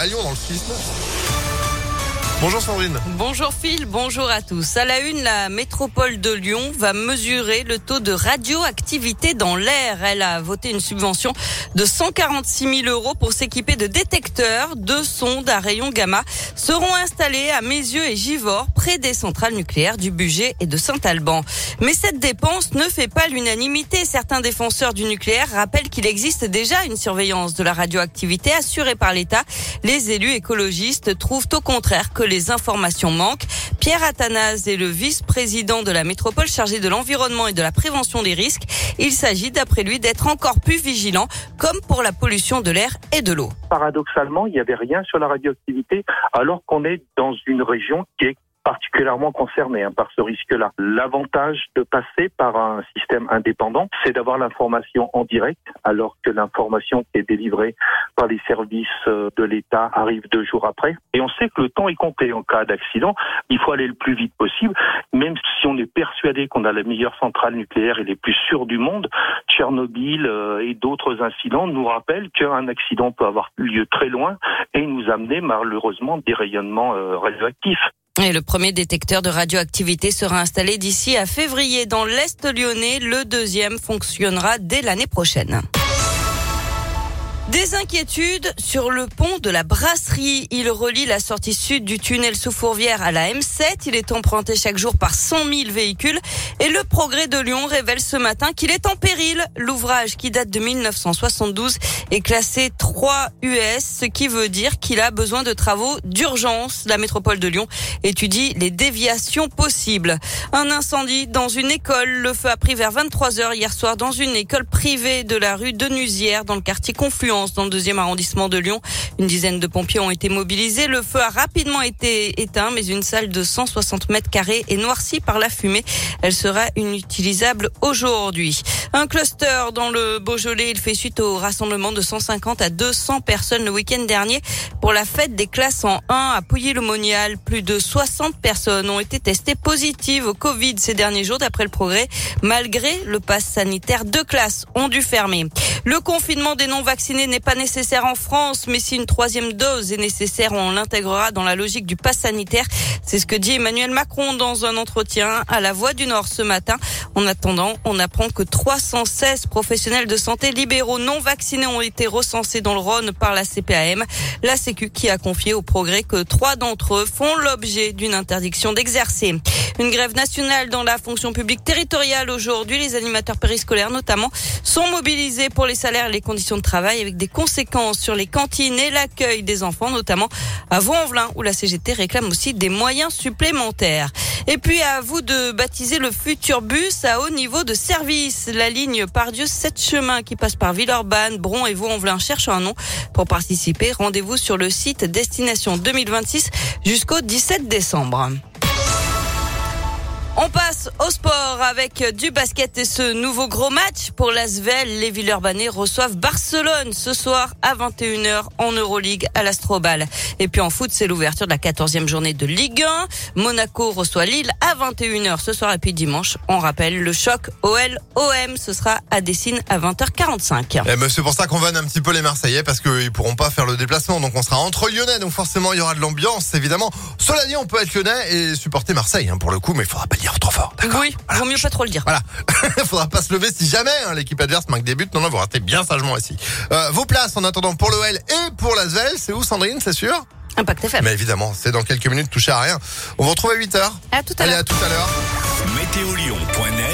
à Lyon dans le 6 Bonjour Sandrine. Bonjour Phil, bonjour à tous. À la une, la métropole de Lyon va mesurer le taux de radioactivité dans l'air. Elle a voté une subvention de 146 000 euros pour s'équiper de détecteurs de sondes à rayons gamma seront installés à Mézieux et Givors près des centrales nucléaires du budget et de Saint-Alban. Mais cette dépense ne fait pas l'unanimité. Certains défenseurs du nucléaire rappellent qu'il existe déjà une surveillance de la radioactivité assurée par l'État. Les élus écologistes trouvent au contraire que les informations manquent. Pierre Athanase est le vice-président de la métropole chargé de l'environnement et de la prévention des risques. Il s'agit, d'après lui, d'être encore plus vigilant, comme pour la pollution de l'air et de l'eau. Paradoxalement, il n'y avait rien sur la radioactivité, qu'on est dans une région qui est particulièrement concernés hein, par ce risque-là. L'avantage de passer par un système indépendant, c'est d'avoir l'information en direct, alors que l'information qui est délivrée par les services euh, de l'État arrive deux jours après. Et on sait que le temps est compté en cas d'accident. Il faut aller le plus vite possible, même si on est persuadé qu'on a la meilleure centrale nucléaire et les plus sûres du monde. Tchernobyl euh, et d'autres incidents nous rappellent qu'un accident peut avoir lieu très loin et nous amener malheureusement des rayonnements euh, radioactifs. Et le premier détecteur de radioactivité sera installé d'ici à février dans l'Est lyonnais. Le deuxième fonctionnera dès l'année prochaine. Des inquiétudes sur le pont de la Brasserie. Il relie la sortie sud du tunnel sous Fourvière à la M7. Il est emprunté chaque jour par 100 000 véhicules. Et le progrès de Lyon révèle ce matin qu'il est en péril. L'ouvrage qui date de 1972 est classé 3 US, ce qui veut dire qu'il a besoin de travaux d'urgence. La métropole de Lyon étudie les déviations possibles. Un incendie dans une école. Le feu a pris vers 23 heures hier soir dans une école privée de la rue Denusière dans le quartier Dans le deuxième arrondissement de Lyon. Une dizaine de pompiers ont été mobilisés. Le feu a rapidement été éteint, mais une salle de 160 mètres carrés est noircie par la fumée. Elle sera inutilisable aujourd'hui. Un cluster dans le Beaujolais, il fait suite au rassemblement de 150 à 200 personnes le week-end dernier pour la fête des classes en 1 à Pouilly-le-Monial. Plus de 60 personnes ont été testées positives au Covid ces derniers jours d'après le progrès. Malgré le pass sanitaire, deux classes ont dû fermer. Le confinement des non-vaccinés n'est pas nécessaire en France, mais si une troisième dose est nécessaire, on l'intégrera dans la logique du pass sanitaire. C'est ce que dit Emmanuel Macron dans un entretien à la Voix du Nord ce matin. En attendant, on apprend que 316 professionnels de santé libéraux non vaccinés ont été recensés dans le Rhône par la CPAM, la Sécu qui a confié au progrès que trois d'entre eux font l'objet d'une interdiction d'exercer. Une grève nationale dans la fonction publique territoriale aujourd'hui. Les animateurs périscolaires notamment sont mobilisés pour les salaires et les conditions de travail avec des conséquences sur les cantines et l'accueil des enfants, notamment à Vaux-en-Velin où la CGT réclame aussi des moyens supplémentaires. Et puis à vous de baptiser le futur bus à haut niveau de service. La ligne Pardieu 7 chemins qui passe par Villeurbanne, Bron et Vaux-en-Velin cherche un nom. Pour participer, rendez-vous sur le site Destination 2026 jusqu'au 17 décembre. On passe au sport avec du basket et ce nouveau gros match pour l'Asvel. Les Villeurbanais reçoivent Barcelone ce soir à 21h en Euroleague à l'Astrobal. Et puis en foot, c'est l'ouverture de la 14e journée de Ligue 1. Monaco reçoit Lille à 21h ce soir et puis dimanche, on rappelle le choc OL-OM. Ce sera à Dessine à 20h45. Eh ben, c'est pour ça qu'on vanne un petit peu les Marseillais parce qu'ils pourront pas faire le déplacement. Donc on sera entre Lyonnais. Donc forcément, il y aura de l'ambiance, évidemment. Cela dit, on peut être Lyonnais et supporter Marseille hein, pour le coup, mais il faudra pas dire trop fort. D'accord Oui, vaut mieux pas trop le dire. Voilà. Faudra pas se lever si jamais hein, l'équipe adverse marque des buts. Non, non, vous restez bien sagement ici. Euh, vos places en attendant pour l'OL et pour l'Asvel, c'est où Sandrine, c'est sûr Impact FM. Mais évidemment, c'est dans quelques minutes, touché à rien. On vous retrouve à 8h. À tout à Allez, l'heure. à tout à l'heure. Météolion.net